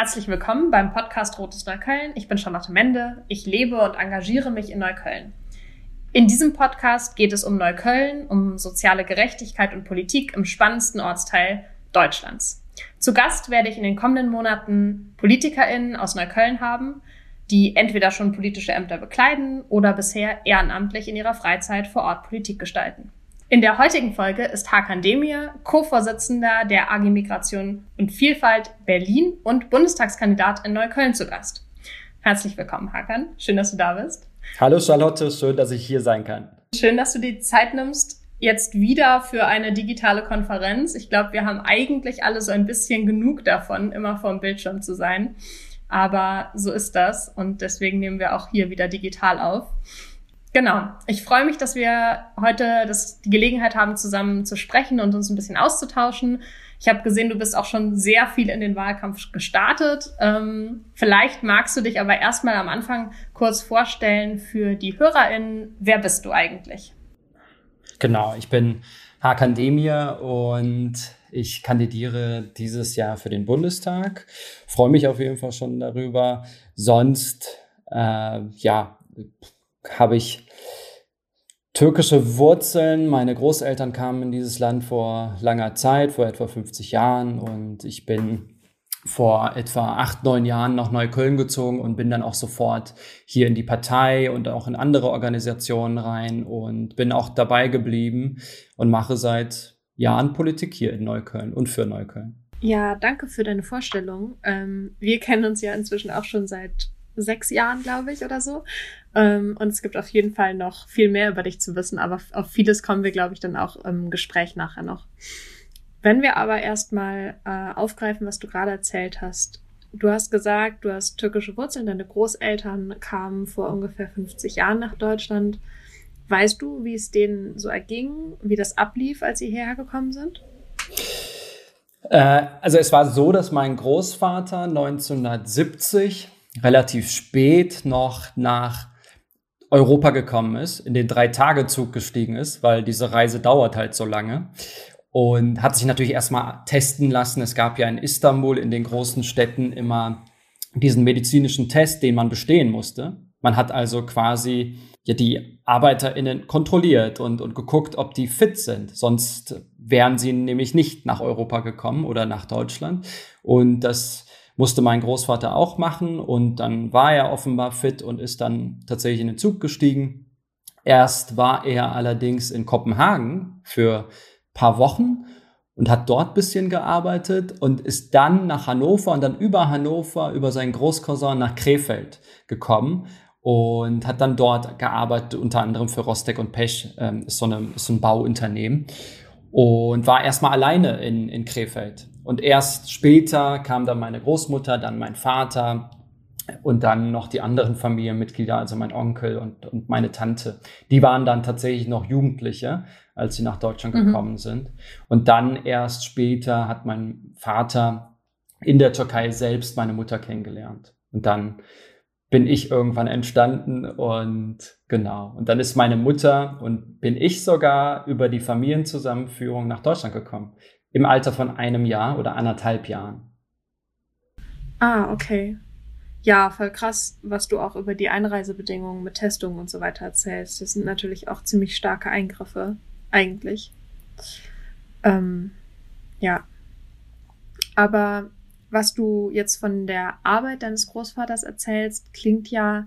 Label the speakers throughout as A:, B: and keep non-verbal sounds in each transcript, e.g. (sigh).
A: Herzlich willkommen beim Podcast Rotes Neukölln. Ich bin Charlotte Mende. Ich lebe und engagiere mich in Neukölln. In diesem Podcast geht es um Neukölln, um soziale Gerechtigkeit und Politik im spannendsten Ortsteil Deutschlands. Zu Gast werde ich in den kommenden Monaten PolitikerInnen aus Neukölln haben, die entweder schon politische Ämter bekleiden oder bisher ehrenamtlich in ihrer Freizeit vor Ort Politik gestalten. In der heutigen Folge ist Hakan Demir, Co-Vorsitzender der AG Migration und Vielfalt Berlin und Bundestagskandidat in Neukölln zu Gast. Herzlich willkommen, Hakan. Schön, dass du da bist.
B: Hallo Charlotte, schön, dass ich hier sein kann.
A: Schön, dass du dir Zeit nimmst, jetzt wieder für eine digitale Konferenz. Ich glaube, wir haben eigentlich alle so ein bisschen genug davon, immer vor dem Bildschirm zu sein. Aber so ist das und deswegen nehmen wir auch hier wieder digital auf. Genau. Ich freue mich, dass wir heute das, die Gelegenheit haben, zusammen zu sprechen und uns ein bisschen auszutauschen. Ich habe gesehen, du bist auch schon sehr viel in den Wahlkampf gestartet. Ähm, vielleicht magst du dich aber erstmal am Anfang kurz vorstellen für die HörerInnen. Wer bist du eigentlich?
B: Genau, ich bin Hakan Demir und ich kandidiere dieses Jahr für den Bundestag. Freue mich auf jeden Fall schon darüber. Sonst, äh, ja, habe ich türkische Wurzeln. Meine Großeltern kamen in dieses Land vor langer Zeit, vor etwa 50 Jahren. Und ich bin vor etwa acht, neun Jahren nach Neukölln gezogen und bin dann auch sofort hier in die Partei und auch in andere Organisationen rein und bin auch dabei geblieben und mache seit Jahren Politik hier in Neukölln und für Neukölln.
A: Ja, danke für deine Vorstellung. Ähm, wir kennen uns ja inzwischen auch schon seit sechs Jahren, glaube ich, oder so. Ähm, und es gibt auf jeden Fall noch viel mehr über dich zu wissen, aber auf vieles kommen wir, glaube ich, dann auch im Gespräch nachher noch. Wenn wir aber erstmal äh, aufgreifen, was du gerade erzählt hast. Du hast gesagt, du hast türkische Wurzeln, deine Großeltern kamen vor ungefähr 50 Jahren nach Deutschland. Weißt du, wie es denen so erging, wie das ablief, als sie hierher gekommen sind?
B: Äh, also es war so, dass mein Großvater 1970 relativ spät noch nach Europa gekommen ist, in den Drei-Tage-Zug gestiegen ist, weil diese Reise dauert halt so lange. Und hat sich natürlich erstmal testen lassen. Es gab ja in Istanbul, in den großen Städten, immer diesen medizinischen Test, den man bestehen musste. Man hat also quasi ja die ArbeiterInnen kontrolliert und, und geguckt, ob die fit sind. Sonst wären sie nämlich nicht nach Europa gekommen oder nach Deutschland. Und das musste mein Großvater auch machen und dann war er offenbar fit und ist dann tatsächlich in den Zug gestiegen. Erst war er allerdings in Kopenhagen für paar Wochen und hat dort bisschen gearbeitet und ist dann nach Hannover und dann über Hannover über seinen Großcousin nach Krefeld gekommen und hat dann dort gearbeitet, unter anderem für Rostek und Pech, ähm, ist, so eine, ist so ein Bauunternehmen und war erstmal alleine in, in Krefeld. Und erst später kam dann meine Großmutter, dann mein Vater und dann noch die anderen Familienmitglieder, also mein Onkel und, und meine Tante. Die waren dann tatsächlich noch Jugendliche, als sie nach Deutschland mhm. gekommen sind. Und dann erst später hat mein Vater in der Türkei selbst meine Mutter kennengelernt. Und dann bin ich irgendwann entstanden und genau. Und dann ist meine Mutter und bin ich sogar über die Familienzusammenführung nach Deutschland gekommen im Alter von einem Jahr oder anderthalb Jahren.
A: Ah, okay. Ja, voll krass, was du auch über die Einreisebedingungen mit Testungen und so weiter erzählst. Das sind natürlich auch ziemlich starke Eingriffe, eigentlich. Ähm, ja. Aber was du jetzt von der Arbeit deines Großvaters erzählst, klingt ja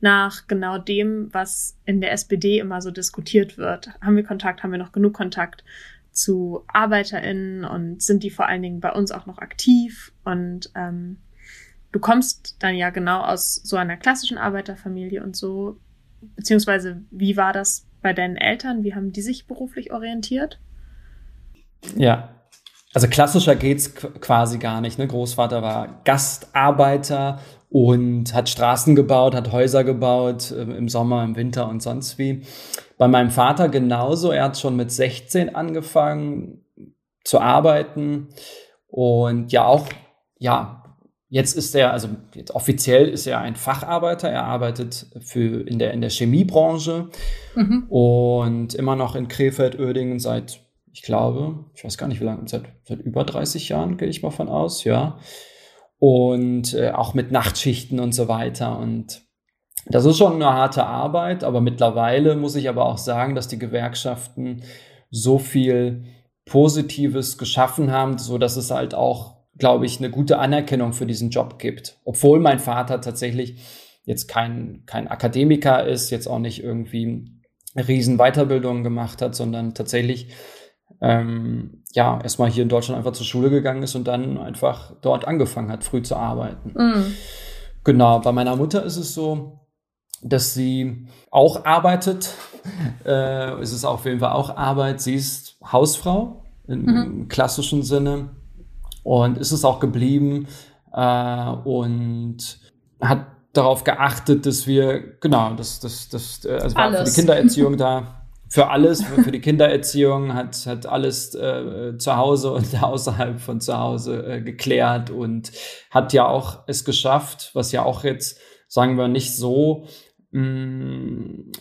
A: nach genau dem, was in der SPD immer so diskutiert wird. Haben wir Kontakt? Haben wir noch genug Kontakt? Zu ArbeiterInnen und sind die vor allen Dingen bei uns auch noch aktiv. Und ähm, du kommst dann ja genau aus so einer klassischen Arbeiterfamilie und so. Beziehungsweise, wie war das bei deinen Eltern? Wie haben die sich beruflich orientiert?
B: Ja, also klassischer geht's quasi gar nicht. Ne? Großvater war Gastarbeiter und hat Straßen gebaut, hat Häuser gebaut äh, im Sommer, im Winter und sonst wie. Bei meinem Vater genauso. Er hat schon mit 16 angefangen zu arbeiten und ja auch, ja, jetzt ist er, also jetzt offiziell ist er ein Facharbeiter. Er arbeitet für, in, der, in der Chemiebranche mhm. und immer noch in Krefeld-Oerdingen seit, ich glaube, ich weiß gar nicht wie lange, seit, seit über 30 Jahren gehe ich mal von aus, ja. und äh, auch mit Nachtschichten und so weiter. Und das ist schon eine harte Arbeit, aber mittlerweile muss ich aber auch sagen, dass die Gewerkschaften so viel Positives geschaffen haben, so dass es halt auch, glaube ich, eine gute Anerkennung für diesen Job gibt. Obwohl mein Vater tatsächlich jetzt kein, kein Akademiker ist, jetzt auch nicht irgendwie riesen Weiterbildungen gemacht hat, sondern tatsächlich ähm, ja erstmal hier in Deutschland einfach zur Schule gegangen ist und dann einfach dort angefangen hat, früh zu arbeiten. Mhm. Genau, bei meiner Mutter ist es so, dass sie auch arbeitet. (laughs) Äh, es ist auf jeden Fall auch Arbeit. Sie ist Hausfrau im mhm. klassischen Sinne und ist es auch geblieben äh, und hat darauf geachtet, dass wir, genau, dass das, das, also war für die Kindererziehung da. Für alles, für, für die Kindererziehung hat, hat alles äh, zu Hause und (laughs) außerhalb von zu Hause äh, geklärt und hat ja auch es geschafft, was ja auch jetzt, sagen wir, nicht so mh,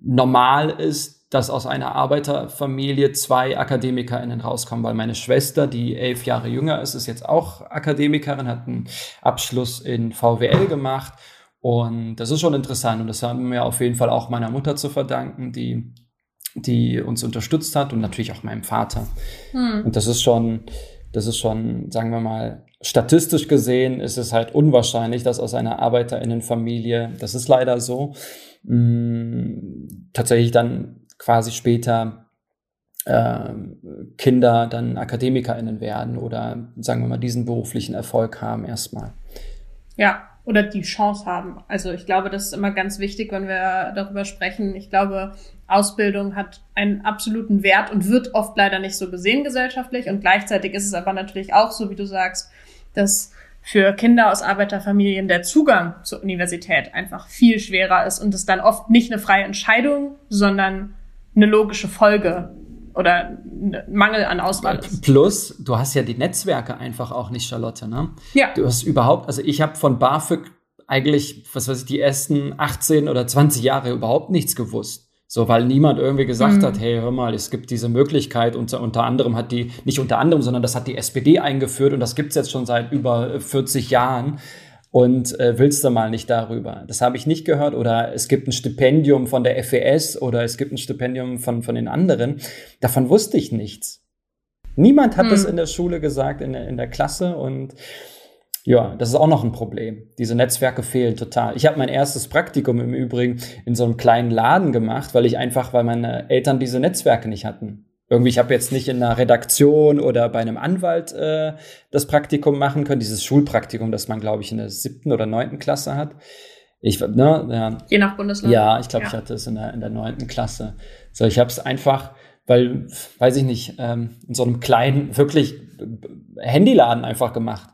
B: normal ist, dass aus einer Arbeiterfamilie zwei AkademikerInnen rauskommen, weil meine Schwester, die elf Jahre jünger ist, ist jetzt auch Akademikerin, hat einen Abschluss in VWL gemacht und das ist schon interessant und das haben wir auf jeden Fall auch meiner Mutter zu verdanken, die, die uns unterstützt hat und natürlich auch meinem Vater. Hm. Und das ist schon, das ist schon, sagen wir mal, statistisch gesehen ist es halt unwahrscheinlich, dass aus einer Arbeiterinnenfamilie, das ist leider so, mh, mm, tatsächlich dann quasi später äh, Kinder dann AkademikerInnen werden oder sagen wir mal diesen beruflichen Erfolg haben erstmal.
A: Ja, oder die Chance haben. Also ich glaube, das ist immer ganz wichtig, wenn wir darüber sprechen. Ich glaube, Ausbildung hat einen absoluten Wert und wird oft leider nicht so gesehen gesellschaftlich. Und gleichzeitig ist es aber natürlich auch so, wie du sagst, dass für Kinder aus Arbeiterfamilien der Zugang zur Universität einfach viel schwerer ist und es dann oft nicht eine freie Entscheidung, sondern eine logische Folge oder Mangel an Auswahl ist.
B: Plus, du hast ja die Netzwerke einfach auch nicht, Charlotte, ne? Ja. Du hast überhaupt, also ich habe von BAföG eigentlich, was weiß ich, die ersten 18 oder 20 Jahre überhaupt nichts gewusst. So, weil niemand irgendwie gesagt mhm. hat, hey, hör mal, es gibt diese Möglichkeit. Unter, unter anderem hat die, nicht unter anderem, sondern das hat die SPD eingeführt und das gibt's jetzt schon seit über 40 Jahren und äh, willst du mal nicht darüber? Das habe ich nicht gehört. Oder es gibt ein Stipendium von der FES oder es gibt ein Stipendium von, von den anderen. Davon wusste ich nichts. Niemand hat hm. das in der Schule gesagt, in der, in der Klasse. Und ja, das ist auch noch ein Problem. Diese Netzwerke fehlen total. Ich habe mein erstes Praktikum im Übrigen in so einem kleinen Laden gemacht, weil ich einfach, weil meine Eltern diese Netzwerke nicht hatten irgendwie, ich habe jetzt nicht in einer Redaktion oder bei einem Anwalt äh, das Praktikum machen können, dieses Schulpraktikum, das man, glaube ich, in der siebten oder neunten Klasse hat. Ich, ne, ja,
A: Je nach Bundesland.
B: Ja, ich glaube, ja. ich hatte es in der, in der neunten Klasse. So, ich habe es einfach, weil, weiß ich nicht, ähm, in so einem kleinen, wirklich Handyladen einfach gemacht.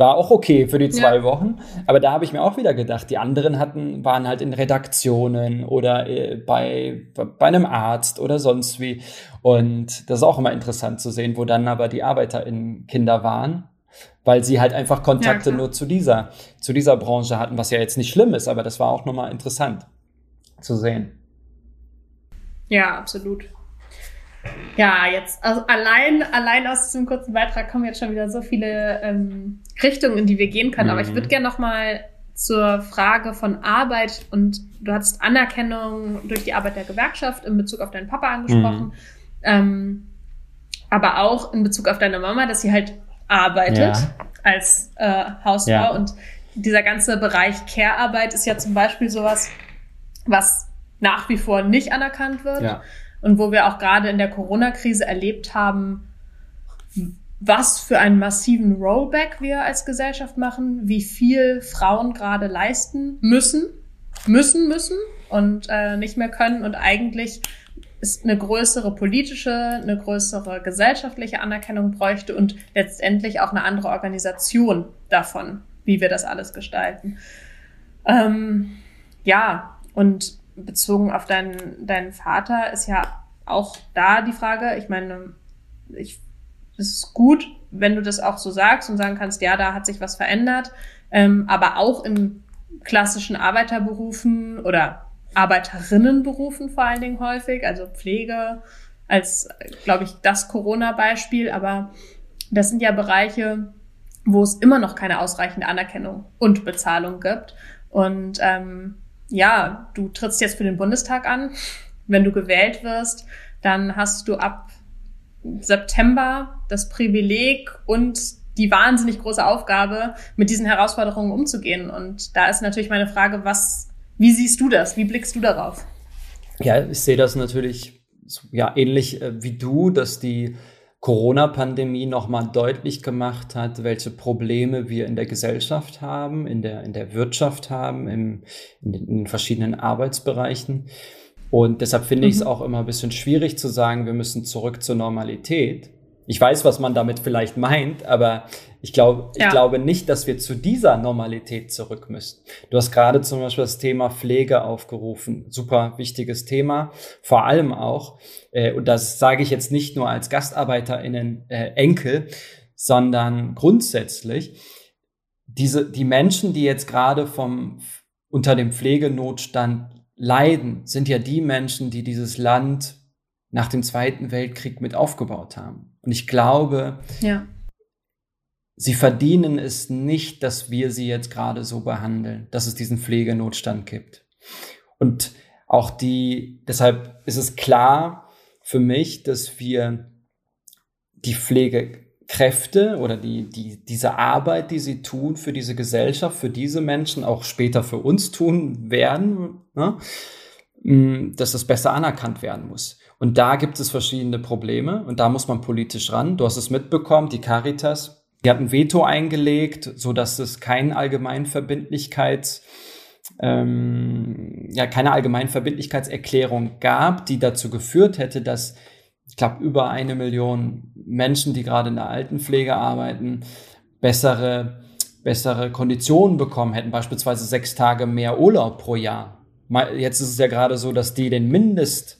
B: War auch okay für die zwei ja. Wochen. Aber da habe ich mir auch wieder gedacht, die anderen hatten, waren halt in Redaktionen oder äh, bei, bei einem Arzt oder sonst wie. Und das ist auch immer interessant zu sehen, wo dann aber die ArbeiterInnen Kinder waren, weil sie halt einfach Kontakte ja, nur zu dieser, zu dieser Branche hatten, was ja jetzt nicht schlimm ist, aber das war auch nochmal interessant zu sehen.
A: Ja, absolut. Ja, jetzt, also allein, allein aus diesem kurzen Beitrag kommen jetzt schon wieder so viele ähm, Richtungen, in die wir gehen können. Mhm. Aber ich würde mhm. gerne nochmal zur Frage von Arbeit und du hast Anerkennung durch die Arbeit der Gewerkschaft in Bezug auf deinen Papa angesprochen, mhm. ähm, aber auch in Bezug auf deine Mama, dass sie halt arbeitet ja. als äh, Hausfrau ja. und dieser ganze Bereich Care-Arbeit ist ja zum Beispiel sowas, was nach wie vor nicht anerkannt wird. Ja und wo wir auch gerade in der Corona-Krise erlebt haben, was für einen massiven Rollback wir als Gesellschaft machen, wie viel Frauen gerade leisten müssen, müssen, müssen und äh, nicht mehr können und eigentlich ist eine größere politische, eine größere gesellschaftliche Anerkennung bräuchte und letztendlich auch eine andere Organisation davon, wie wir das alles gestalten. Ähm, ja, und bezogen auf deinen, deinen Vater ist ja auch da die Frage, ich meine, ich, es ist gut, wenn du das auch so sagst und sagen kannst, ja, da hat sich was verändert, ähm, aber auch in klassischen Arbeiterberufen oder Arbeiterinnenberufen vor allen Dingen häufig, also Pflege als, glaube ich, das Corona-Beispiel, aber das sind ja Bereiche, wo es immer noch keine ausreichende Anerkennung und Bezahlung gibt. Und ähm, ja, du trittst jetzt für den Bundestag an. Wenn du gewählt wirst, dann hast du ab September das Privileg und die wahnsinnig große Aufgabe, mit diesen Herausforderungen umzugehen. Und da ist natürlich meine Frage, was, wie siehst du das? Wie blickst du darauf?
B: Ja, ich sehe das natürlich ja ähnlich äh, wie du, dass die Corona-Pandemie nochmal deutlich gemacht hat, welche Probleme wir in der Gesellschaft haben, in der, in der Wirtschaft haben, im, in, den, in verschiedenen Arbeitsbereichen. Und deshalb finde mhm. ich es auch immer ein bisschen schwierig zu sagen, wir müssen zurück zur Normalität. Ich weiß, was man damit vielleicht meint, aber ich glaube, ja. ich glaube nicht, dass wir zu dieser Normalität zurück müssen. Du hast gerade zum Beispiel das Thema Pflege aufgerufen. Super wichtiges Thema. Vor allem auch, äh, und das sage ich jetzt nicht nur als GastarbeiterInnen äh, Enkel, sondern grundsätzlich, diese, die Menschen, die jetzt gerade vom, unter dem Pflegenotstand leiden, sind ja die Menschen, die dieses Land nach dem Zweiten Weltkrieg mit aufgebaut haben. Und ich glaube, ja. sie verdienen es nicht, dass wir sie jetzt gerade so behandeln, dass es diesen Pflegenotstand gibt. Und auch die, deshalb ist es klar für mich, dass wir die Pflegekräfte oder die, die, diese Arbeit, die sie tun für diese Gesellschaft, für diese Menschen, auch später für uns tun werden, ne? Dass das besser anerkannt werden muss. Und da gibt es verschiedene Probleme und da muss man politisch ran. Du hast es mitbekommen, die Caritas, die hat ein Veto eingelegt, so dass es kein Allgemeinverbindlichkeits ähm, ja keine Allgemeinverbindlichkeitserklärung gab, die dazu geführt hätte, dass ich glaube über eine Million Menschen, die gerade in der Altenpflege arbeiten, bessere bessere Konditionen bekommen hätten, beispielsweise sechs Tage mehr Urlaub pro Jahr Jetzt ist es ja gerade so, dass die den Mindest,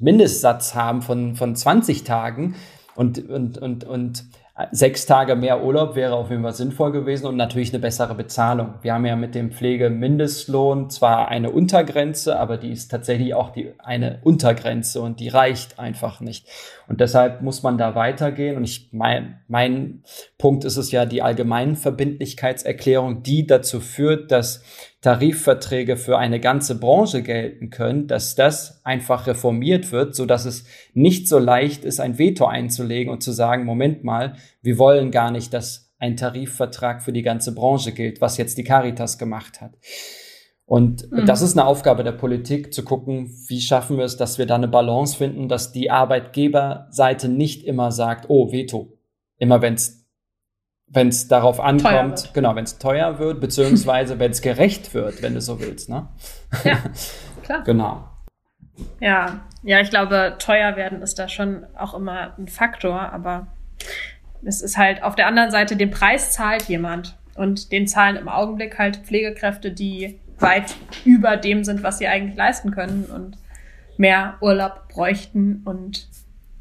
B: Mindestsatz haben von, von 20 Tagen und, und, und, und sechs Tage mehr Urlaub wäre auf jeden Fall sinnvoll gewesen und natürlich eine bessere Bezahlung. Wir haben ja mit dem Pflegemindestlohn zwar eine Untergrenze, aber die ist tatsächlich auch die, eine Untergrenze und die reicht einfach nicht. Und deshalb muss man da weitergehen. Und ich mein, mein Punkt ist es ja die allgemeinen Verbindlichkeitserklärung, die dazu führt, dass Tarifverträge für eine ganze Branche gelten können, dass das einfach reformiert wird, so dass es nicht so leicht ist, ein Veto einzulegen und zu sagen, Moment mal, wir wollen gar nicht, dass ein Tarifvertrag für die ganze Branche gilt, was jetzt die Caritas gemacht hat. Und mhm. das ist eine Aufgabe der Politik, zu gucken, wie schaffen wir es, dass wir da eine Balance finden, dass die Arbeitgeberseite nicht immer sagt, oh, Veto. Immer wenn es wenn es darauf ankommt, genau, wenn es teuer wird, beziehungsweise wenn es gerecht wird, wenn du so willst, ne?
A: Ja, (laughs) klar.
B: genau.
A: Ja, ja, ich glaube, teuer werden ist da schon auch immer ein Faktor, aber es ist halt auf der anderen Seite, den Preis zahlt jemand und den zahlen im Augenblick halt Pflegekräfte, die weit über dem sind, was sie eigentlich leisten können und mehr Urlaub bräuchten und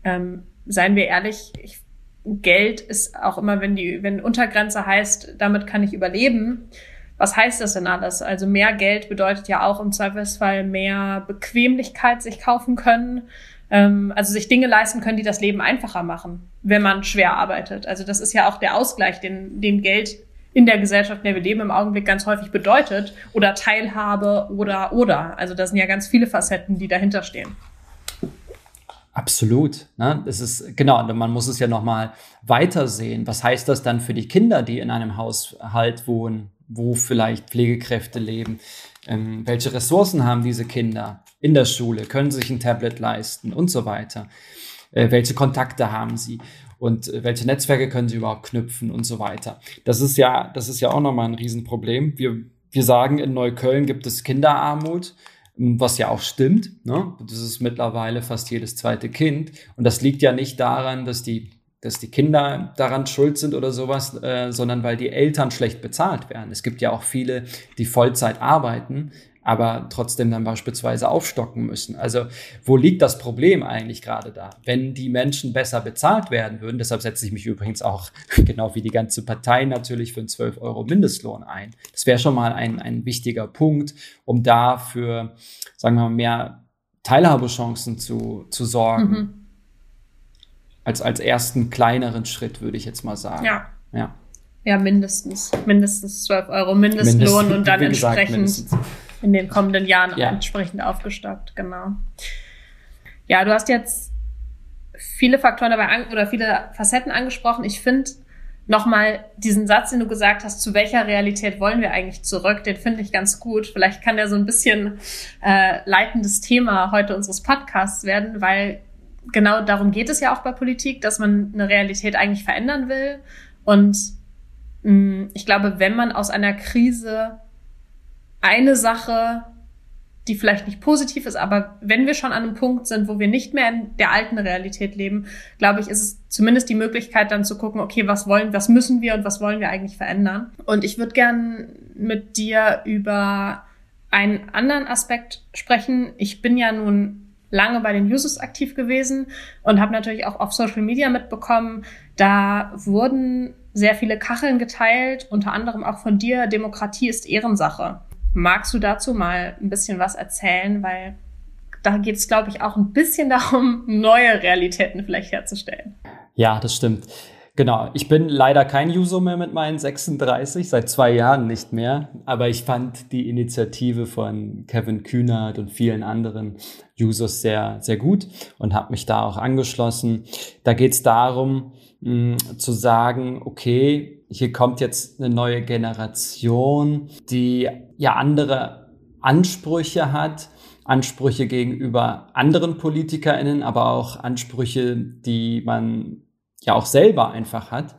A: ähm, seien wir ehrlich, ich Geld ist auch immer, wenn die, wenn Untergrenze heißt, damit kann ich überleben. Was heißt das denn alles? Also mehr Geld bedeutet ja auch im Zweifelsfall mehr Bequemlichkeit sich kaufen können, ähm, also sich Dinge leisten können, die das Leben einfacher machen, wenn man schwer arbeitet. Also das ist ja auch der Ausgleich, den, den Geld in der Gesellschaft, in der wir leben, im Augenblick ganz häufig bedeutet oder Teilhabe oder oder. Also da sind ja ganz viele Facetten, die dahinter stehen.
B: Absolut. Ne? Es ist, genau, man muss es ja nochmal weitersehen. Was heißt das dann für die Kinder, die in einem Haushalt wohnen, wo vielleicht Pflegekräfte leben? Ähm, welche Ressourcen haben diese Kinder in der Schule? Können sie sich ein Tablet leisten und so weiter? Äh, welche Kontakte haben sie? Und äh, welche Netzwerke können sie überhaupt knüpfen und so weiter? Das ist ja, das ist ja auch nochmal ein Riesenproblem. Wir, wir sagen, in Neukölln gibt es Kinderarmut was ja auch stimmt. Ne? Das ist mittlerweile fast jedes zweite Kind. Und das liegt ja nicht daran, dass die, dass die Kinder daran schuld sind oder sowas, äh, sondern weil die Eltern schlecht bezahlt werden. Es gibt ja auch viele, die Vollzeit arbeiten, aber trotzdem dann beispielsweise aufstocken müssen. Also wo liegt das Problem eigentlich gerade da? Wenn die Menschen besser bezahlt werden würden, deshalb setze ich mich übrigens auch (laughs) genau wie die ganze Partei natürlich für einen 12 Euro Mindestlohn ein. Das wäre schon mal ein, ein wichtiger Punkt, um da für, sagen wir mal, mehr Teilhabechancen zu, zu sorgen. Mhm. Als, als ersten kleineren Schritt, würde ich jetzt mal sagen.
A: Ja.
B: Ja.
A: Ja, mindestens. Mindestens 12 Euro Mindestlohn Mindest, und dann entsprechend mindestens. In den kommenden Jahren ja. entsprechend aufgestockt, genau. Ja, du hast jetzt viele Faktoren dabei an, oder viele Facetten angesprochen. Ich finde nochmal diesen Satz, den du gesagt hast, zu welcher Realität wollen wir eigentlich zurück, den finde ich ganz gut. Vielleicht kann der so ein bisschen äh, leitendes Thema heute unseres Podcasts werden, weil genau darum geht es ja auch bei Politik, dass man eine Realität eigentlich verändern will. Und mh, mm, ich glaube, wenn man aus einer Krise eine Sache die vielleicht nicht positiv ist, aber wenn wir schon an einem Punkt sind, wo wir nicht mehr in der alten Realität leben, glaube ich, ist es zumindest die Möglichkeit dann zu gucken, okay, was wollen, was müssen wir und was wollen wir eigentlich verändern? Und ich würde gern mit dir über einen anderen Aspekt sprechen. Ich bin ja nun lange bei den Users aktiv gewesen und habe natürlich auch auf Social Media mitbekommen, da wurden sehr viele Kacheln geteilt, unter anderem auch von dir, Demokratie ist Ehrensache. Magst du dazu mal ein bisschen was erzählen? Weil da geht es, glaube ich, auch ein bisschen (laughs) darum, neue Realitäten vielleicht herzustellen.
B: Ja, das stimmt. Genau, ich bin leider kein User mehr mit meinen 36, seit zwei Jahren nicht mehr. Aber ich fand die Initiative von Kevin Kühnert und vielen anderen Users sehr, sehr gut und habe mich da auch angeschlossen. Da geht es darum, mh, zu sagen, okay, hier kommt jetzt eine neue Generation, die ja andere Ansprüche hat, Ansprüche gegenüber anderen PolitikerInnen, aber auch Ansprüche, die man ja auch selber einfach hat.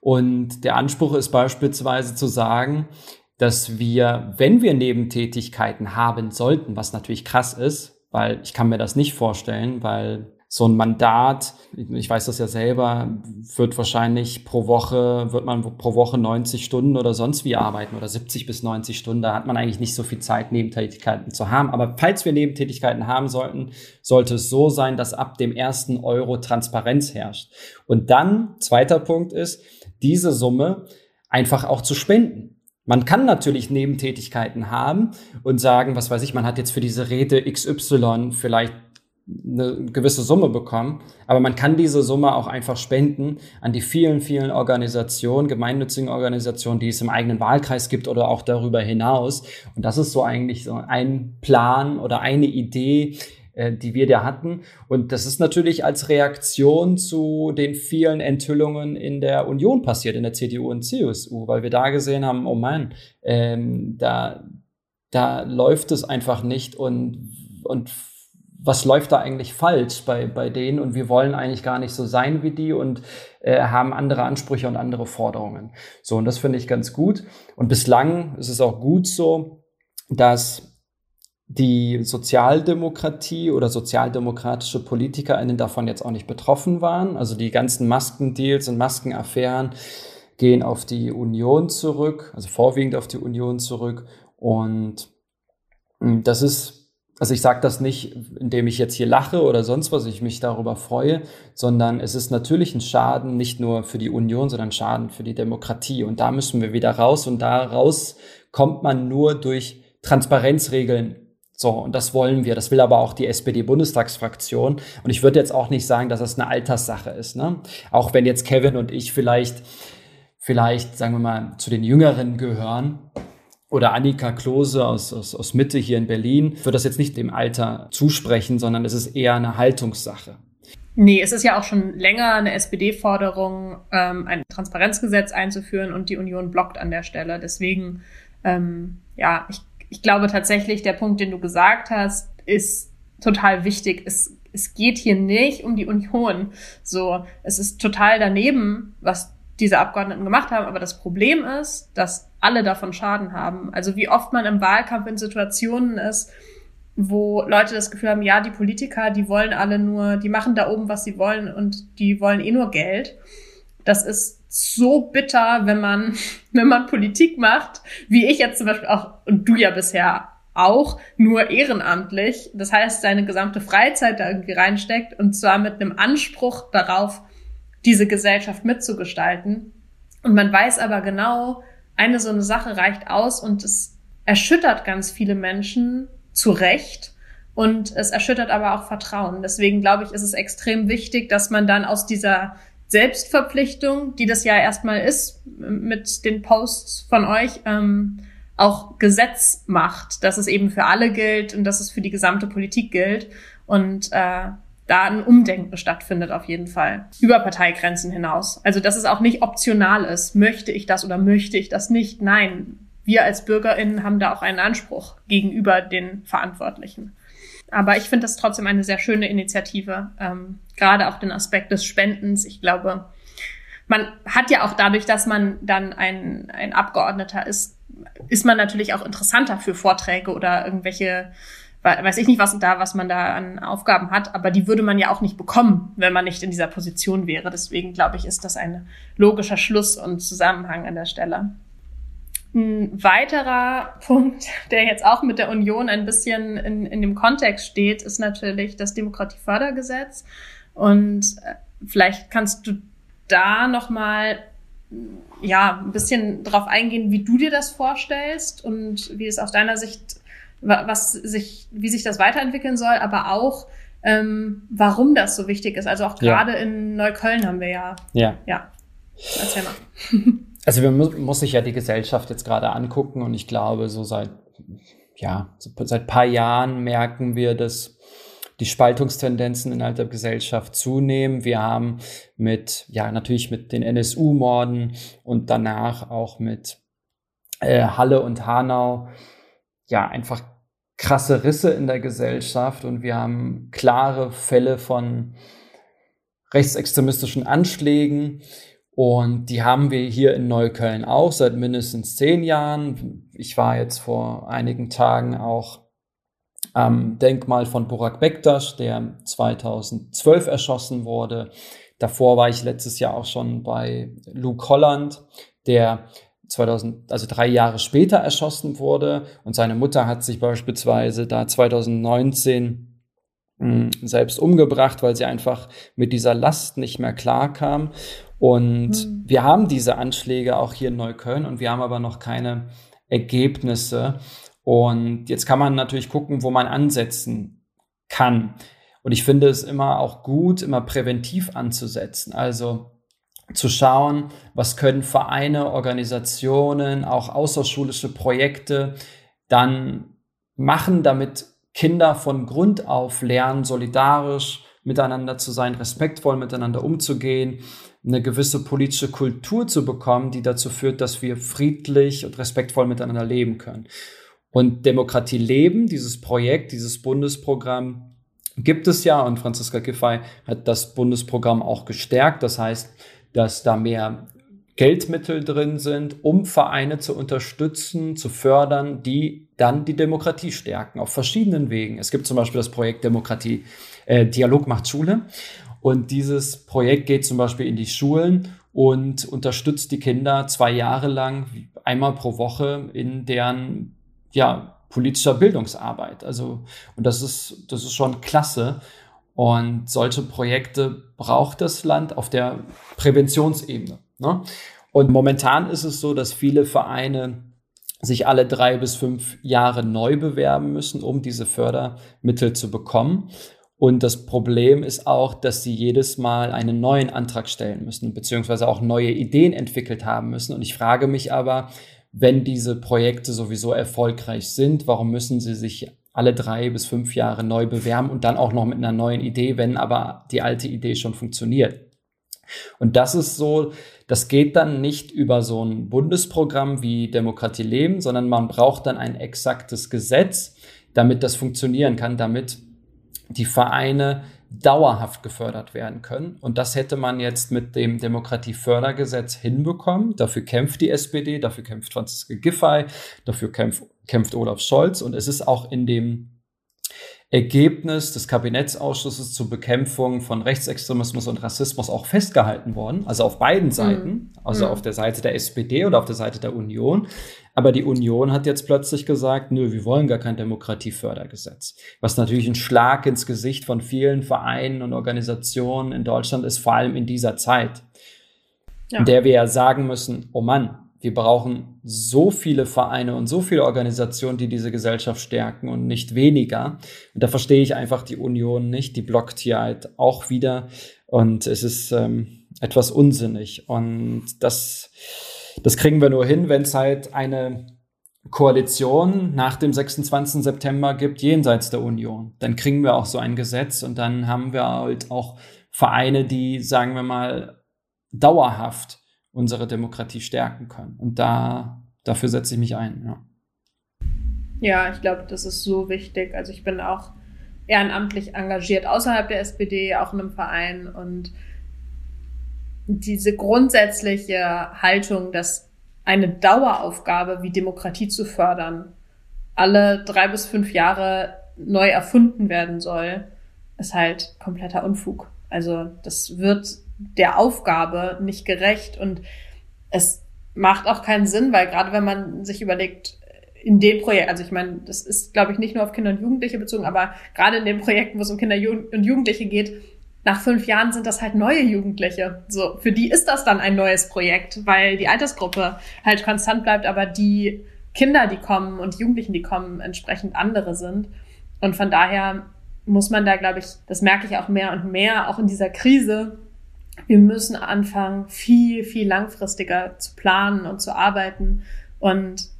B: Und der Anspruch ist beispielsweise zu sagen, dass wir, wenn wir Nebentätigkeiten haben sollten, was natürlich krass ist, weil ich kann mir das nicht vorstellen, weil so ein Mandat, ich weiß das ja selber, wird wahrscheinlich pro Woche, wird man pro Woche 90 Stunden oder sonst wie arbeiten oder 70 bis 90 Stunden. Da hat man eigentlich nicht so viel Zeit, Nebentätigkeiten zu haben. Aber falls wir Nebentätigkeiten haben sollten, sollte es so sein, dass ab dem ersten Euro Transparenz herrscht. Und dann, zweiter Punkt ist, diese Summe einfach auch zu spenden. Man kann natürlich Nebentätigkeiten haben und sagen, was weiß ich, man hat jetzt für diese Rede XY vielleicht eine gewisse Summe bekommen, aber man kann diese Summe auch einfach spenden an die vielen, vielen Organisationen, gemeinnützigen Organisationen, die es im eigenen Wahlkreis gibt oder auch darüber hinaus. Und das ist so eigentlich so ein Plan oder eine Idee, äh, die wir da hatten. Und das ist natürlich als Reaktion zu den vielen Enthüllungen in der Union passiert, in der CDU und CSU, weil wir da gesehen haben, oh Mann, ähm, da, da läuft es einfach nicht und, und was läuft da eigentlich falsch bei, bei denen und wir wollen eigentlich gar nicht so sein wie die und äh, haben andere Ansprüche und andere Forderungen. So, und das finde ich ganz gut. Und bislang ist es auch gut so, dass die Sozialdemokratie oder sozialdemokratische PolitikerInnen davon jetzt auch nicht betroffen waren. Also die ganzen Maskendeals und Maskenaffären gehen auf die Union zurück, also vorwiegend auf die Union zurück. Und hm, das ist also ich sage das nicht, indem ich jetzt hier lache oder sonst was, ich mich darüber freue, sondern es ist natürlich ein Schaden nicht nur für die Union, sondern Schaden für die Demokratie. Und da müssen wir wieder raus und da raus kommt man nur durch Transparenzregeln. So, und das wollen wir. Das will aber auch die SPD-Bundestagsfraktion. Und ich würde jetzt auch nicht sagen, dass das eine Alterssache ist. Ne? Auch wenn jetzt Kevin und ich vielleicht, vielleicht, sagen wir mal, zu den Jüngeren gehören, oder Annika Klose aus, aus, aus Mitte hier in Berlin, würde das jetzt nicht dem Alter zusprechen, sondern es ist eher eine Haltungssache.
A: Nee, es ist ja auch schon länger eine SPD-Forderung, ähm, ein Transparenzgesetz einzuführen und die Union blockt an der Stelle. Deswegen, ähm, ja, ich, ich glaube tatsächlich, der Punkt, den du gesagt hast, ist total wichtig. Es, es geht hier nicht um die Union. So, es ist total daneben, was diese Abgeordneten gemacht haben. Aber das Problem ist, dass alle davon Schaden haben. Also wie oft man im Wahlkampf in Situationen ist, wo Leute das Gefühl haben, ja, die Politiker, die wollen alle nur, die machen da oben, was sie wollen und die wollen eh nur Geld. Das ist so bitter, wenn man, (laughs) wenn man Politik macht, wie ich jetzt zum Beispiel auch, und du ja bisher auch, nur ehrenamtlich. Das heißt, seine gesamte Freizeit da irgendwie reinsteckt und zwar mit einem Anspruch darauf, diese Gesellschaft mitzugestalten. Und man weiß aber genau, eine so eine Sache reicht aus und es erschüttert ganz viele Menschen zu Recht. Und es erschüttert aber auch Vertrauen. Deswegen glaube ich, ist es extrem wichtig, dass man dann aus dieser Selbstverpflichtung, die das ja erstmal ist mit den Posts von euch, ähm, auch Gesetz macht, dass es eben für alle gilt und dass es für die gesamte Politik gilt und äh, da ein Umdenken stattfindet auf jeden Fall über Parteigrenzen hinaus. Also dass es auch nicht optional ist, möchte ich das oder möchte ich das nicht. Nein, wir als Bürgerinnen haben da auch einen Anspruch gegenüber den Verantwortlichen. Aber ich finde das trotzdem eine sehr schöne Initiative, ähm, gerade auch den Aspekt des Spendens. Ich glaube, man hat ja auch dadurch, dass man dann ein, ein Abgeordneter ist, ist man natürlich auch interessanter für Vorträge oder irgendwelche, weiß ich nicht, was da, was man da an Aufgaben hat, aber die würde man ja auch nicht bekommen, wenn man nicht in dieser Position wäre. Deswegen glaube ich, ist das ein logischer Schluss und Zusammenhang an der Stelle. Ein weiterer Punkt, der jetzt auch mit der Union ein bisschen in, in dem Kontext steht, ist natürlich das Demokratiefördergesetz. Und äh, vielleicht kannst du da nochmal ja, ein bisschen drauf eingehen, wie du dir das vorstellst und wie es aus deiner Sicht, was sich, wie sich das weiterentwickeln soll, aber auch, ähm, warum das so wichtig ist. Also auch gerade ja. in Neukölln haben wir ja.
B: Ja.
A: Ja. Erzähl mal. (laughs)
B: Also man muss, muss sich ja die Gesellschaft jetzt gerade angucken und ich glaube, so seit, ja, seit paar Jahren merken wir, dass die Spaltungstendenzen innerhalb der Gesellschaft zunehmen. Wir haben mit, ja, natürlich mit den NSU-Morden und danach auch mit äh, Halle und Hanau, ja, einfach krasse Risse in der Gesellschaft und wir haben klare Fälle von rechtsextremistischen Anschlägen. Und die haben wir hier in Neukölln auch seit mindestens zehn Jahren. Ich war jetzt vor einigen Tagen auch am Denkmal von Burak Bektas, der 2012 erschossen wurde. Davor war ich letztes Jahr auch schon bei Luke Holland, der 2000, also drei Jahre später erschossen wurde. Und seine Mutter hat sich beispielsweise da 2019 hm, selbst umgebracht, weil sie einfach mit dieser Last nicht mehr klarkam. Und mhm. wir haben diese Anschläge auch hier in Neukölln und wir haben aber noch keine Ergebnisse. Und jetzt kann man natürlich gucken, wo man ansetzen kann. Und ich finde es immer auch gut, immer präventiv anzusetzen. Also zu schauen, was können Vereine, Organisationen, auch außerschulische Projekte dann machen, damit Kinder von Grund auf lernen, solidarisch miteinander zu sein, respektvoll miteinander umzugehen, eine gewisse politische Kultur zu bekommen, die dazu führt, dass wir friedlich und respektvoll miteinander leben können. Und Demokratie leben, dieses Projekt, dieses Bundesprogramm gibt es ja und Franziska Giffey hat das Bundesprogramm auch gestärkt. Das heißt, dass da mehr Geldmittel drin sind, um Vereine zu unterstützen, zu fördern, die dann die Demokratie stärken auf verschiedenen Wegen. Es gibt zum Beispiel das Projekt Demokratie, äh, Dialog macht Schule. Und dieses Projekt geht zum Beispiel in die Schulen und unterstützt die Kinder zwei Jahre lang einmal pro Woche in deren ja, politischer Bildungsarbeit. Also, und das ist, das ist schon klasse. Und solche Projekte braucht das Land auf der Präventionsebene. Ne? Und momentan ist es so, dass viele Vereine sich alle drei bis fünf Jahre neu bewerben müssen, um diese Fördermittel zu bekommen. Und das Problem ist auch, dass sie jedes Mal einen neuen Antrag stellen müssen, beziehungsweise auch neue Ideen entwickelt haben müssen. Und ich frage mich aber, wenn diese Projekte sowieso erfolgreich sind, warum müssen sie sich alle drei bis fünf Jahre neu bewerben und dann auch noch mit einer neuen Idee, wenn aber die alte Idee schon funktioniert? Und das ist so, das geht dann nicht über so ein Bundesprogramm wie Demokratie leben, sondern man braucht dann ein exaktes Gesetz, damit das funktionieren kann, damit die Vereine dauerhaft gefördert werden können. Und das hätte man jetzt mit dem Demokratiefördergesetz hinbekommen. Dafür kämpft die SPD, dafür kämpft Franziska Giffey, dafür kämpft, kämpft Olaf Scholz. Und es ist auch in dem Ergebnis des Kabinettsausschusses zur Bekämpfung von Rechtsextremismus und Rassismus auch festgehalten worden, also auf beiden Seiten, mhm. also mhm. auf der Seite der SPD oder auf der Seite der Union. Aber die Union hat jetzt plötzlich gesagt, nö, wir wollen gar kein Demokratiefördergesetz. Was natürlich ein Schlag ins Gesicht von vielen Vereinen und Organisationen in Deutschland ist, vor allem in dieser Zeit, ja. in der wir ja sagen müssen, oh Mann, wir brauchen so viele Vereine und so viele Organisationen, die diese Gesellschaft stärken und nicht weniger. Und da verstehe ich einfach die Union nicht. Die blockt hier halt auch wieder. Und es ist, ähm, etwas unsinnig. Und das, das kriegen wir nur hin, wenn es halt eine Koalition nach dem 26. September gibt, jenseits der Union. Dann kriegen wir auch so ein Gesetz und dann haben wir halt auch Vereine, die, sagen wir mal, dauerhaft unsere Demokratie stärken können. Und da, dafür setze ich mich ein, ja.
A: Ja, ich glaube, das ist so wichtig. Also ich bin auch ehrenamtlich engagiert außerhalb der SPD, auch in einem Verein und diese grundsätzliche Haltung, dass eine Daueraufgabe wie Demokratie zu fördern alle drei bis fünf Jahre neu erfunden werden soll, ist halt kompletter Unfug. Also das wird der Aufgabe nicht gerecht und es macht auch keinen Sinn, weil gerade wenn man sich überlegt, in den Projekten, also ich meine, das ist, glaube ich, nicht nur auf Kinder und Jugendliche bezogen, aber gerade in den Projekten, wo es um Kinder und Jugendliche geht, nach fünf Jahren sind das halt neue Jugendliche. So, für die ist das dann ein neues Projekt, weil die Altersgruppe halt konstant bleibt, aber die Kinder, die kommen und Jugendlichen, die kommen, entsprechend andere sind. Und von daher muss man da, glaube ich, das merke ich auch mehr und mehr, auch in dieser Krise, wir müssen anfangen, viel, viel langfristiger zu planen und zu arbeiten. Und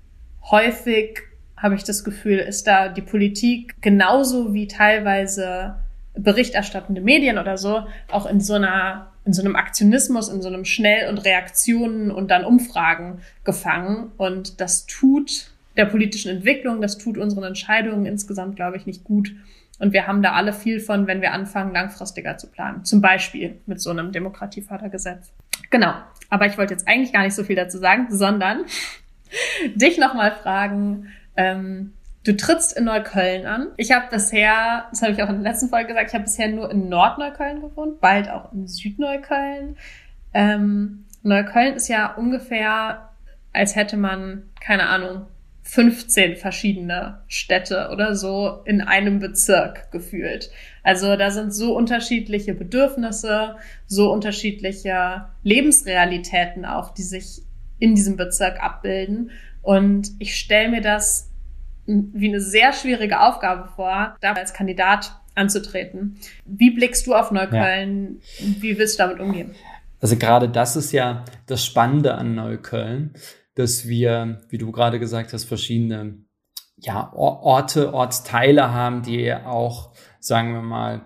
A: häufig habe ich das Gefühl, ist da die Politik genauso wie teilweise berichterstattende Medien oder so auch in so einer in so einem Aktionismus, in so einem Schnell- und Reaktionen und dann Umfragen gefangen. Und das tut der politischen Entwicklung, das tut unseren Entscheidungen insgesamt, glaube ich, nicht gut. Und wir haben da alle viel von, wenn wir anfangen, langfristiger zu planen. Zum Beispiel mit so einem Demokratiefördergesetz. Genau. Aber ich wollte jetzt eigentlich gar nicht so viel dazu sagen, sondern (laughs) dich nochmal fragen, ähm, du trittst in Neukölln an. Ich habe bisher, das habe ich auch in der letzten Folge gesagt, ich habe bisher nur in Nordneukölln gewohnt, bald auch in Südneukölln. Ähm, Neukölln ist ja ungefähr, als hätte man, keine Ahnung, 15 verschiedene Städte oder so in einem Bezirk gefühlt. Also da sind so unterschiedliche Bedürfnisse, so unterschiedliche Lebensrealitäten auch, die sich in diesem Bezirk abbilden. Und ich stelle mir das wie eine sehr schwierige Aufgabe vor, da als Kandidat anzutreten. Wie blickst du auf Neukölln? Ja. Wie willst du damit umgehen?
B: Also gerade das ist ja das Spannende an Neukölln dass wir, wie du gerade gesagt hast, verschiedene ja, Orte, Ortsteile haben, die auch, sagen wir mal,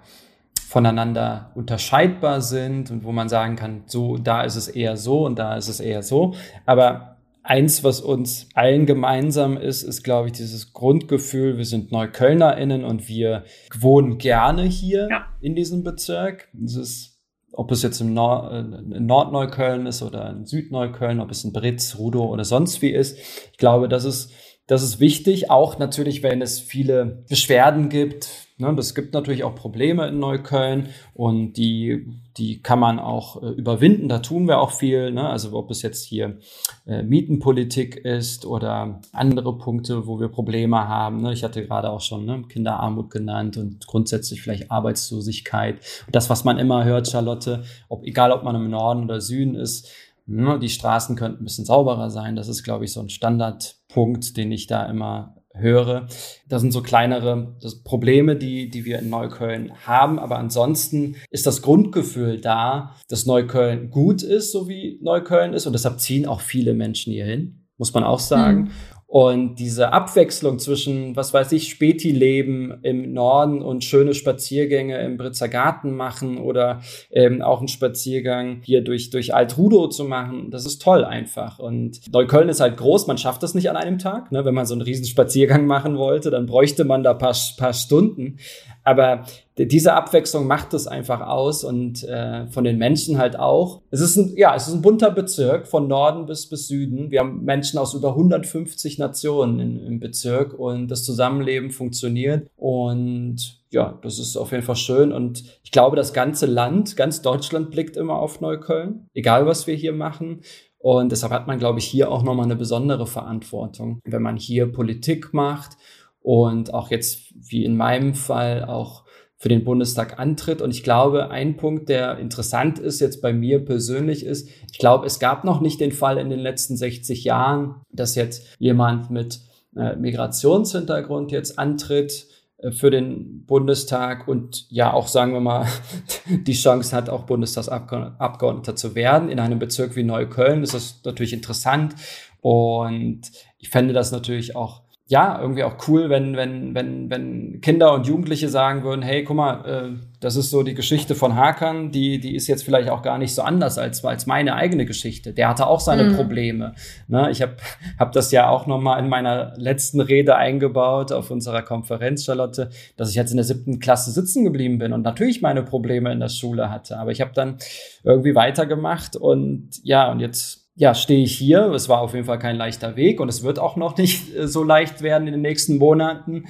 B: voneinander unterscheidbar sind und wo man sagen kann, so, da ist es eher so und da ist es eher so. Aber eins, was uns allen gemeinsam ist, ist, glaube ich, dieses Grundgefühl, wir sind NeuköllnerInnen und wir wohnen gerne hier ja. in diesem Bezirk. Das ist ob es jetzt im Nord äh, in Nordneukölln ist oder in Südneukölln, ob es in Britz, Rudow oder sonst wie ist. Ich glaube, das ist, das ist wichtig, auch natürlich, wenn es viele Beschwerden gibt. Ne, das gibt natürlich auch Probleme in Neukölln und die, die kann man auch äh, überwinden. Da tun wir auch viel. Ne? Also ob es jetzt hier äh, Mietenpolitik ist oder andere Punkte, wo wir Probleme haben. Ne? Ich hatte gerade auch schon ne, Kinderarmut genannt und grundsätzlich vielleicht Arbeitslosigkeit. Und das, was man immer hört, Charlotte, ob, egal ob man im Norden oder Süden ist, ne, die Straßen könnten ein bisschen sauberer sein. Das ist, glaube ich, so ein Standardpunkt, den ich da immer höre. Das sind so kleinere Probleme, die, die wir in Neukölln haben. Aber ansonsten ist das Grundgefühl da, dass Neukölln gut ist, so wie Neukölln ist. Und deshalb ziehen auch viele Menschen hier hin, muss man auch sagen. Mhm. Und diese Abwechslung zwischen, was weiß ich, Späti-Leben im Norden und schöne Spaziergänge im Britzer Garten machen oder ähm, auch einen Spaziergang hier durch, durch Altrudo zu machen, das ist toll einfach. Und Neukölln ist halt groß, man schafft das nicht an einem Tag. Ne? Wenn man so einen riesen Spaziergang (laughs) machen wollte, dann bräuchte man da paar, paar Stunden. Aber diese Abwechslung macht es einfach aus und äh, von den Menschen halt auch. Es ist ein, ja, es ist ein bunter Bezirk von Norden bis bis Süden. Wir haben Menschen aus über 150 Nationen in, im Bezirk und das Zusammenleben funktioniert und ja, das ist auf jeden Fall schön und ich glaube, das ganze Land, ganz Deutschland blickt immer auf Neukölln, egal was wir hier machen. Und deshalb hat man, glaube ich, hier auch nochmal eine besondere Verantwortung, wenn man hier Politik macht und auch jetzt, wie in meinem Fall, auch für den Bundestag antritt. Und ich glaube, ein Punkt, der interessant ist jetzt bei mir persönlich ist, ich glaube, es gab noch nicht den Fall in den letzten 60 Jahren, dass jetzt jemand mit äh, Migrationshintergrund jetzt antritt äh, für den Bundestag und ja auch, sagen wir mal, (laughs) die Chance hat, auch Bundestagsabgeordneter zu werden. In einem Bezirk wie Neukölln ist das natürlich interessant und ich fände das natürlich auch ja, irgendwie auch cool, wenn, wenn, wenn, wenn Kinder und Jugendliche sagen würden, hey, guck mal, äh, das ist so die Geschichte von Hakan, die, die ist jetzt vielleicht auch gar nicht so anders als, als meine eigene Geschichte. Der hatte auch seine mhm. Probleme. Ne? Ich habe hab das ja auch nochmal in meiner letzten Rede eingebaut auf unserer Konferenz, Charlotte, dass ich jetzt in der siebten Klasse sitzen geblieben bin und natürlich meine Probleme in der Schule hatte. Aber ich habe dann irgendwie weitergemacht und ja, und jetzt ja, stehe ich hier. Es war auf jeden Fall kein leichter Weg und es wird auch noch nicht (laughs) äh, so leicht werden in den nächsten Monaten.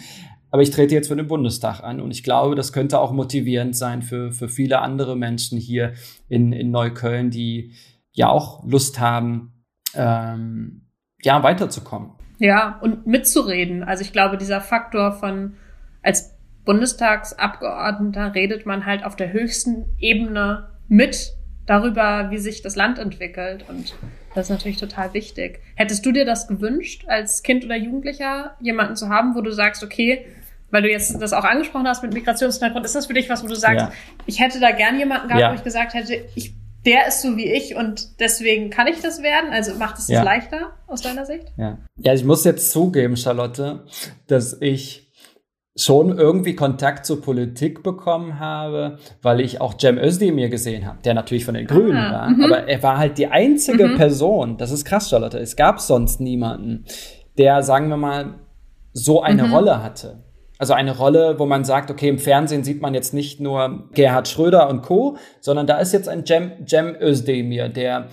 B: Aber ich trete jetzt für den Bundestag an und ich glaube, das könnte auch motivierend sein für, für viele andere Menschen hier in, in Neukölln, die ja auch Lust haben, ähm, ja, weiterzukommen.
A: Ja, und mitzureden. Also ich glaube, dieser Faktor von als Bundestagsabgeordneter redet man halt auf der höchsten Ebene mit darüber, wie sich das Land entwickelt. Und das ist natürlich total wichtig. Hättest du dir das gewünscht, als Kind oder Jugendlicher jemanden zu haben, wo du sagst, okay, weil du jetzt das auch angesprochen hast mit Migrationshintergrund, ist das für dich was, wo du sagst, ja. ich hätte da gern jemanden gehabt, ja. wo ich gesagt hätte, ich, der ist so wie ich und deswegen kann ich das werden? Also macht es das ja. leichter aus deiner Sicht?
B: Ja. ja, ich muss jetzt zugeben, Charlotte, dass ich schon irgendwie Kontakt zur Politik bekommen habe, weil ich auch Cem Özdemir gesehen habe, der natürlich von den Grünen ah, war, -hmm. aber er war halt die einzige -hmm. Person, das ist krass, Charlotte, es gab sonst niemanden, der, sagen wir mal, so eine -hmm. Rolle hatte. Also eine Rolle, wo man sagt, okay, im Fernsehen sieht man jetzt nicht nur Gerhard Schröder und Co., sondern da ist jetzt ein Cem, Cem Özdemir, der,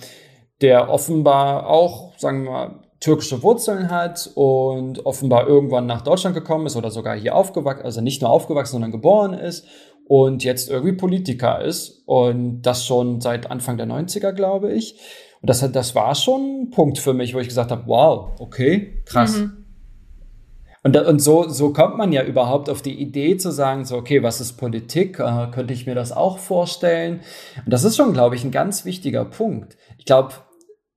B: der offenbar auch, sagen wir mal, türkische Wurzeln hat und offenbar irgendwann nach Deutschland gekommen ist oder sogar hier aufgewachsen, also nicht nur aufgewachsen, sondern geboren ist und jetzt irgendwie Politiker ist und das schon seit Anfang der 90er, glaube ich. Und das, das war schon ein Punkt für mich, wo ich gesagt habe, wow, okay, krass. Mhm. Und, und so, so kommt man ja überhaupt auf die Idee zu sagen, so, okay, was ist Politik? Äh, könnte ich mir das auch vorstellen? Und das ist schon, glaube ich, ein ganz wichtiger Punkt. Ich glaube,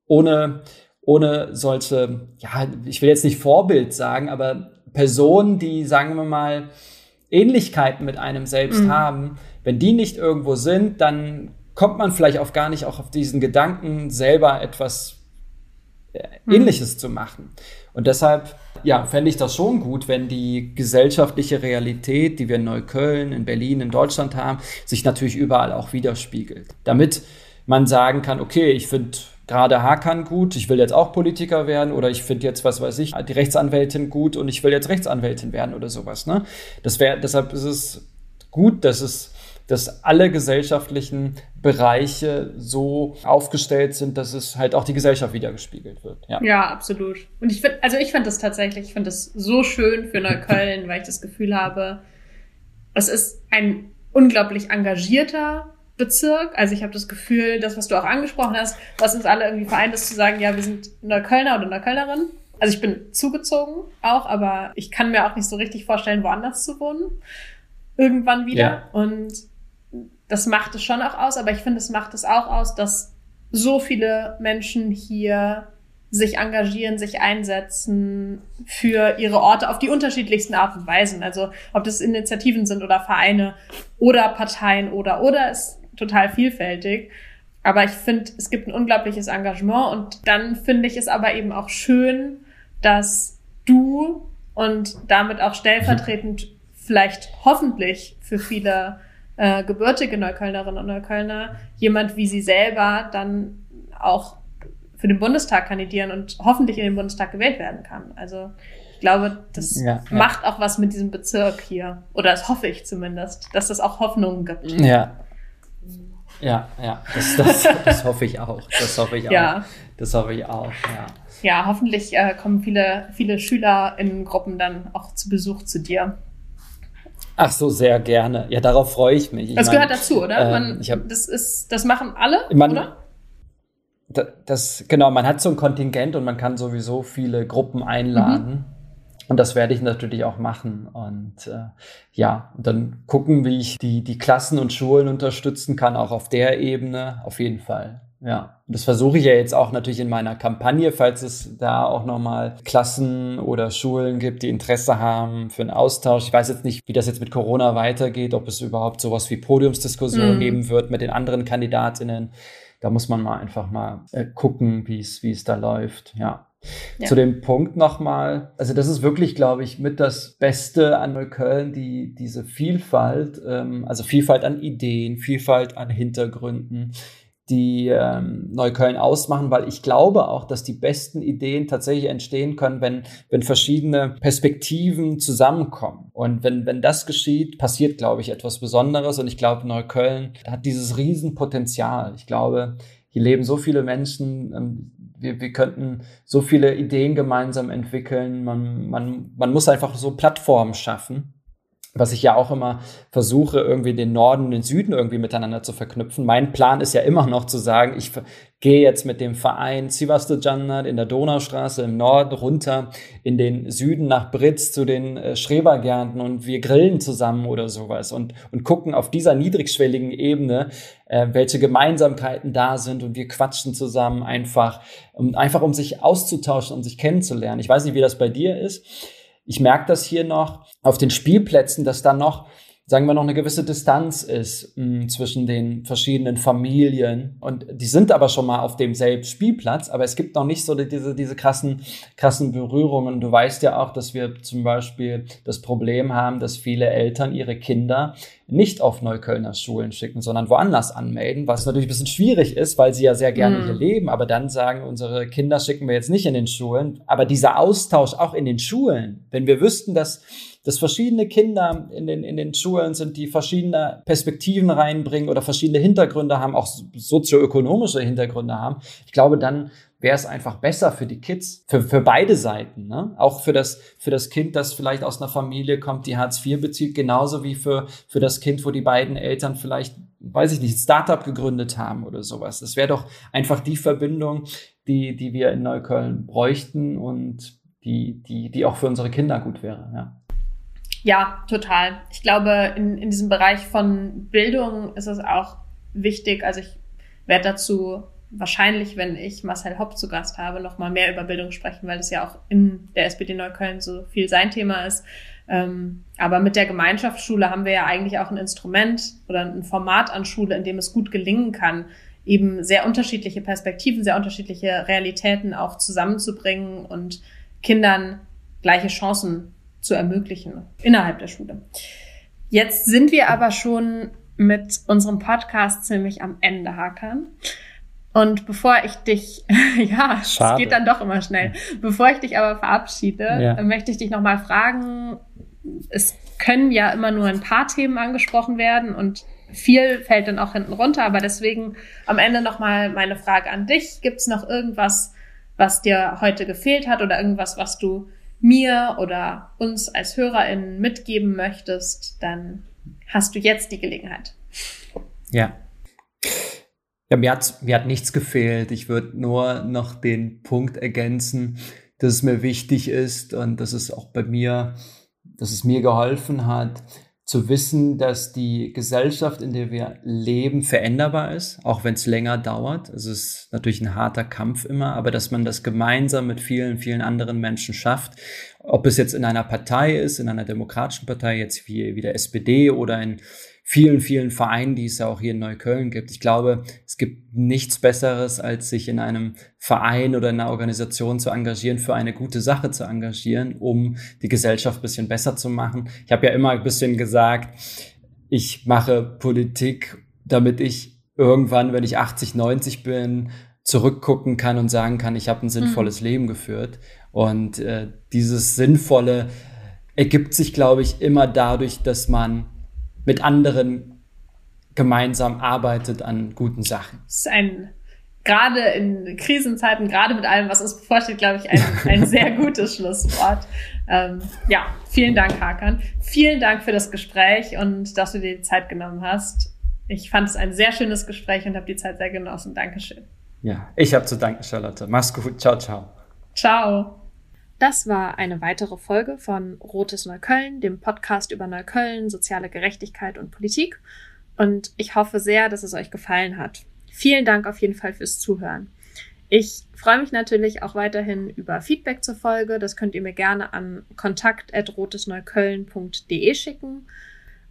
B: ohne, ohne solche, ja, ich will jetzt nicht Vorbild sagen, aber Personen, die, sagen wir mal, Ähnlichkeiten mit einem selbst mhm. haben, wenn die nicht irgendwo sind, dann kommt man vielleicht auch gar nicht auch auf diesen Gedanken, selber etwas äh, mhm. Ähnliches mhm. zu machen. Und deshalb, ja, fände ich das schon gut, wenn die gesellschaftliche Realität, die wir in Neukölln, in Berlin, in Deutschland haben, sich natürlich überall auch widerspiegelt. Damit man sagen kann, okay, ich finde gerade Hakan gut, ich will jetzt auch Politiker werden oder ich finde jetzt, was weiß ich, die Rechtsanwältin gut und ich will jetzt Rechtsanwältin werden oder sowas. Ne? Das wäre, deshalb ist es gut, dass es dass alle gesellschaftlichen Bereiche so aufgestellt sind, dass es halt auch die Gesellschaft wiedergespiegelt wird.
A: Ja, ja absolut. Und ich finde, also ich finde das tatsächlich, ich finde das so schön für Neukölln, weil ich das Gefühl habe, es ist ein unglaublich engagierter Bezirk. Also ich habe das Gefühl, das, was du auch angesprochen hast, was uns alle irgendwie vereint, ist zu sagen, ja, wir sind Neuköllner oder Neuköllnerin. Also ich bin zugezogen auch, aber ich kann mir auch nicht so richtig vorstellen, woanders zu wohnen. Irgendwann wieder. Ja. Und das macht es schon auch aus, aber ich finde, es macht es auch aus, dass so viele Menschen hier sich engagieren, sich einsetzen für ihre Orte auf die unterschiedlichsten Art und Weisen. Also ob das Initiativen sind oder Vereine oder Parteien oder oder ist total vielfältig. Aber ich finde, es gibt ein unglaubliches Engagement und dann finde ich es aber eben auch schön, dass du und damit auch stellvertretend vielleicht hoffentlich für viele äh, gebürtige Neuköllnerinnen und Neuköllner jemand wie sie selber dann auch für den Bundestag kandidieren und hoffentlich in den Bundestag gewählt werden kann. Also ich glaube, das ja, macht ja. auch was mit diesem Bezirk hier. Oder das hoffe ich zumindest, dass das auch Hoffnungen gibt.
B: Ja, ja, ja, das, das, das hoffe ich auch. Das hoffe ich ja. auch. Das hoffe ich auch, ja.
A: Ja, hoffentlich äh, kommen viele, viele Schüler in Gruppen dann auch zu Besuch zu dir.
B: Ach so, sehr gerne. Ja, darauf freue ich mich. Ich
A: das mein, gehört dazu, oder? Äh, man, hab, das ist, das machen alle, man, oder?
B: Das, genau, man hat so ein Kontingent und man kann sowieso viele Gruppen einladen. Mhm. Und das werde ich natürlich auch machen. Und äh, ja, dann gucken, wie ich die, die Klassen und Schulen unterstützen kann, auch auf der Ebene, auf jeden Fall. Ja, das versuche ich ja jetzt auch natürlich in meiner Kampagne, falls es da auch nochmal Klassen oder Schulen gibt, die Interesse haben für einen Austausch. Ich weiß jetzt nicht, wie das jetzt mit Corona weitergeht, ob es überhaupt sowas wie Podiumsdiskussionen mhm. geben wird mit den anderen Kandidatinnen. Da muss man mal einfach mal äh, gucken, wie es wie es da läuft. Ja. Ja. Zu dem Punkt nochmal, also das ist wirklich, glaube ich, mit das Beste an Neukölln, die, diese Vielfalt, ähm, also Vielfalt an Ideen, Vielfalt an Hintergründen, die ähm, Neukölln ausmachen, weil ich glaube auch, dass die besten Ideen tatsächlich entstehen können, wenn, wenn verschiedene Perspektiven zusammenkommen. Und wenn, wenn das geschieht, passiert, glaube ich, etwas Besonderes. Und ich glaube, Neukölln hat dieses Riesenpotenzial. Ich glaube, hier leben so viele Menschen, ähm, wir, wir könnten so viele Ideen gemeinsam entwickeln. Man, man, man muss einfach so Plattformen schaffen was ich ja auch immer versuche, irgendwie den Norden und den Süden irgendwie miteinander zu verknüpfen. Mein Plan ist ja immer noch zu sagen, ich gehe jetzt mit dem Verein Sivasto Jannat in der Donaustraße im Norden runter in den Süden nach Britz zu den äh, Schrebergärten und wir grillen zusammen oder sowas und, und gucken auf dieser niedrigschwelligen Ebene, äh, welche Gemeinsamkeiten da sind und wir quatschen zusammen einfach, um, einfach um sich auszutauschen, um sich kennenzulernen. Ich weiß nicht, wie das bei dir ist. Ich merke das hier noch auf den Spielplätzen, dass da noch sagen wir noch eine gewisse Distanz ist mh, mm, zwischen den verschiedenen Familien und die sind aber schon mal auf demselben Spielplatz, aber es gibt noch nicht so diese diese krassen krassen Berührungen. Du weißt ja auch, dass wir zum Beispiel das Problem haben, dass viele Eltern ihre Kinder nicht auf Neuköllner Schulen schicken, sondern woanders anmelden, was natürlich ein bisschen schwierig ist, weil sie ja sehr gerne mhm. hier leben, aber dann sagen, unsere Kinder schicken wir jetzt nicht in den Schulen. Aber dieser Austausch auch in den Schulen, wenn wir wüssten, dass dass verschiedene Kinder in den, in den Schulen sind, die verschiedene Perspektiven reinbringen oder verschiedene Hintergründe haben, auch sozioökonomische Hintergründe haben. Ich glaube, dann wäre es einfach besser für die Kids, für, für beide Seiten. Ne? Auch für das, für das Kind, das vielleicht aus einer Familie kommt, die Hartz IV bezieht, genauso wie für, für das Kind, wo die beiden Eltern vielleicht, weiß ich nicht, Startup gegründet haben oder sowas. Das wäre doch einfach die Verbindung, die, die wir in Neukölln bräuchten und die, die, die auch für unsere Kinder gut wäre. Ja.
A: Ja, total. Ich glaube, in, in diesem Bereich von Bildung ist es auch wichtig. Also ich werde dazu wahrscheinlich, wenn ich Marcel Hopp zu Gast habe, noch mal mehr über Bildung sprechen, weil es ja auch in der SPD Neukölln so viel sein Thema ist. Ähm, aber mit der Gemeinschaftsschule haben wir ja eigentlich auch ein Instrument oder ein Format an Schule, in dem es gut gelingen kann, eben sehr unterschiedliche Perspektiven, sehr unterschiedliche Realitäten auch zusammenzubringen und Kindern gleiche Chancen zu ermöglichen innerhalb der Schule. Jetzt sind wir aber schon mit unserem Podcast ziemlich am Ende, Hakan. Und bevor ich dich, (laughs) ja, es geht dann doch immer schnell. Bevor ich dich aber verabschiede, ja. möchte ich dich nochmal fragen, es können ja immer nur ein paar Themen angesprochen werden und viel fällt dann auch hinten runter, aber deswegen am Ende nochmal meine Frage an dich. Gibt es noch irgendwas, was dir heute gefehlt hat oder irgendwas, was du mir oder uns als HörerInnen mitgeben möchtest, dann hast du jetzt die Gelegenheit.
B: Ja. Ja, mir hat, mir hat nichts gefehlt. Ich würde nur noch den Punkt ergänzen, dass es mir wichtig ist und dass es auch bei mir, dass es mir geholfen hat, zu wissen, dass die Gesellschaft, in der wir leben, veränderbar ist, auch wenn es länger dauert. Es ist natürlich ein harter Kampf immer, aber dass man das gemeinsam mit vielen, vielen anderen Menschen schafft. Ob es jetzt in einer Partei ist, in einer demokratischen Partei, jetzt wie, wie der SPD oder in vielen, vielen Vereinen, die es ja auch hier in Neukölln gibt. Ich glaube, es gibt nichts Besseres, als sich in einem Verein oder in einer Organisation zu engagieren, für eine gute Sache zu engagieren, um die Gesellschaft ein bisschen besser zu machen. Ich habe ja immer ein bisschen gesagt, ich mache Politik, damit ich irgendwann, wenn ich 80, 90 bin, zurückgucken kann und sagen kann, ich habe ein sinnvolles mhm. Leben geführt. Und äh, dieses Sinnvolle ergibt sich, glaube ich, immer dadurch, dass man mit anderen gemeinsam arbeitet an guten Sachen.
A: Das ist ein, gerade in Krisenzeiten, gerade mit allem, was uns bevorsteht, glaube ich, ein, ein (laughs) sehr gutes Schlusswort. Ähm, ja, vielen Dank, Hakan. Vielen Dank für das Gespräch und dass du dir die Zeit genommen hast. Ich fand es ein sehr schönes Gespräch und habe die Zeit sehr genossen. Dankeschön.
B: Ja, ich habe zu danken, Charlotte. Mach's gut. Ciao, ciao.
A: Ciao. Das war eine weitere Folge von Rotes Neukölln, dem Podcast über Neukölln, soziale Gerechtigkeit und Politik. Und ich hoffe sehr, dass es euch gefallen hat. Vielen Dank auf jeden Fall fürs Zuhören. Ich freue mich natürlich auch weiterhin über Feedback zur Folge. Das könnt ihr mir gerne an kontakt.rotesneukölln.de schicken.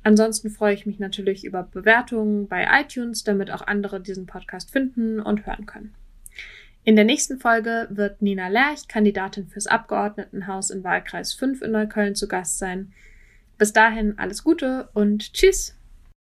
A: Ansonsten freue ich mich natürlich über Bewertungen bei iTunes, damit auch andere diesen Podcast finden und hören können. In der nächsten Folge wird Nina Lerch, Kandidatin fürs Abgeordnetenhaus in Wahlkreis 5 in Neukölln, zu Gast sein. Bis dahin alles Gute und Tschüss!